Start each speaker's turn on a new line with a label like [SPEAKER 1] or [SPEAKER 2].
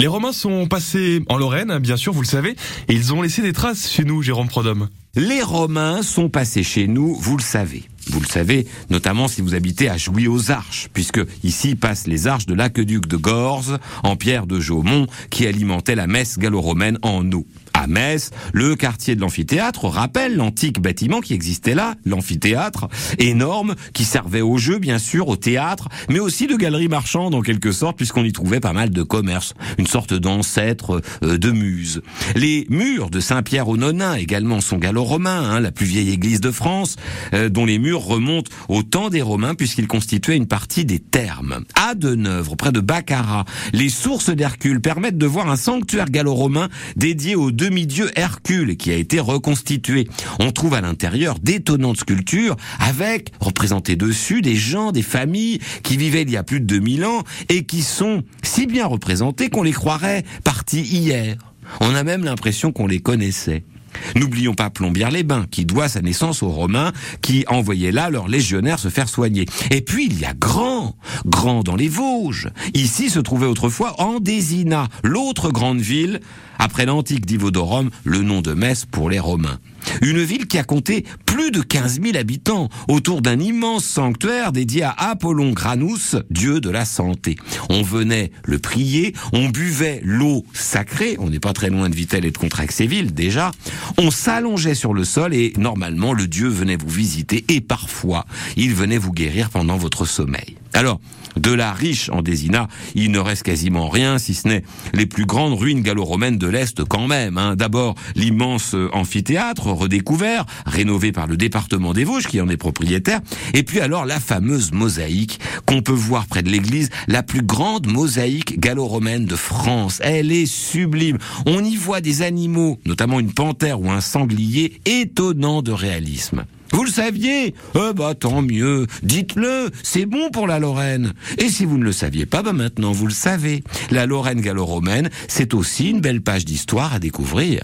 [SPEAKER 1] Les Romains sont passés en Lorraine, bien sûr, vous le savez, et ils ont laissé des traces chez nous, Jérôme Prodhomme.
[SPEAKER 2] Les Romains sont passés chez nous, vous le savez. Vous le savez, notamment si vous habitez à Jouy aux Arches, puisque ici passent les arches de l'aqueduc de Gorze, en pierre de Jaumont, qui alimentait la messe gallo-romaine en eau à Metz, le quartier de l'amphithéâtre rappelle l'antique bâtiment qui existait là, l'amphithéâtre, énorme, qui servait au jeu, bien sûr, au théâtre, mais aussi de galerie marchande en quelque sorte, puisqu'on y trouvait pas mal de commerce, une sorte d'ancêtre euh, de muse. Les murs de Saint-Pierre au Nonain également sont gallo-romains, hein, la plus vieille église de France, euh, dont les murs remontent au temps des Romains, puisqu'ils constituaient une partie des thermes. À Deneuvre, près de Baccarat, les sources d'Hercule permettent de voir un sanctuaire gallo-romain dédié deux demi-dieu Hercule qui a été reconstitué. On trouve à l'intérieur d'étonnantes sculptures avec représentés dessus des gens, des familles qui vivaient il y a plus de 2000 ans et qui sont si bien représentés qu'on les croirait partis hier. On a même l'impression qu'on les connaissait. N'oublions pas Plombières-les-Bains, qui doit sa naissance aux Romains, qui envoyaient là leurs légionnaires se faire soigner. Et puis il y a Grand, Grand dans les Vosges. Ici se trouvait autrefois Andésina, l'autre grande ville, après l'antique Divodorum, le nom de Metz pour les Romains. Une ville qui a compté plus de 15 000 habitants autour d'un immense sanctuaire dédié à Apollon Granus, dieu de la santé. On venait le prier, on buvait l'eau sacrée, on n'est pas très loin de Vittel et de Contrexéville déjà, on s'allongeait sur le sol et normalement le dieu venait vous visiter et parfois il venait vous guérir pendant votre sommeil. Alors, de la riche en Désina, il ne reste quasiment rien, si ce n'est les plus grandes ruines gallo-romaines de l'Est quand même. Hein. D'abord, l'immense amphithéâtre redécouvert, rénové par le département des Vosges, qui en est propriétaire, et puis alors la fameuse mosaïque qu'on peut voir près de l'église, la plus grande mosaïque gallo-romaine de France. Elle est sublime. On y voit des animaux, notamment une panthère ou un sanglier, étonnant de réalisme. Vous le saviez? Eh bah tant mieux. Dites-le, c'est bon pour la Lorraine. Et si vous ne le saviez pas, bah maintenant vous le savez. La Lorraine gallo-romaine, c'est aussi une belle page d'histoire à découvrir.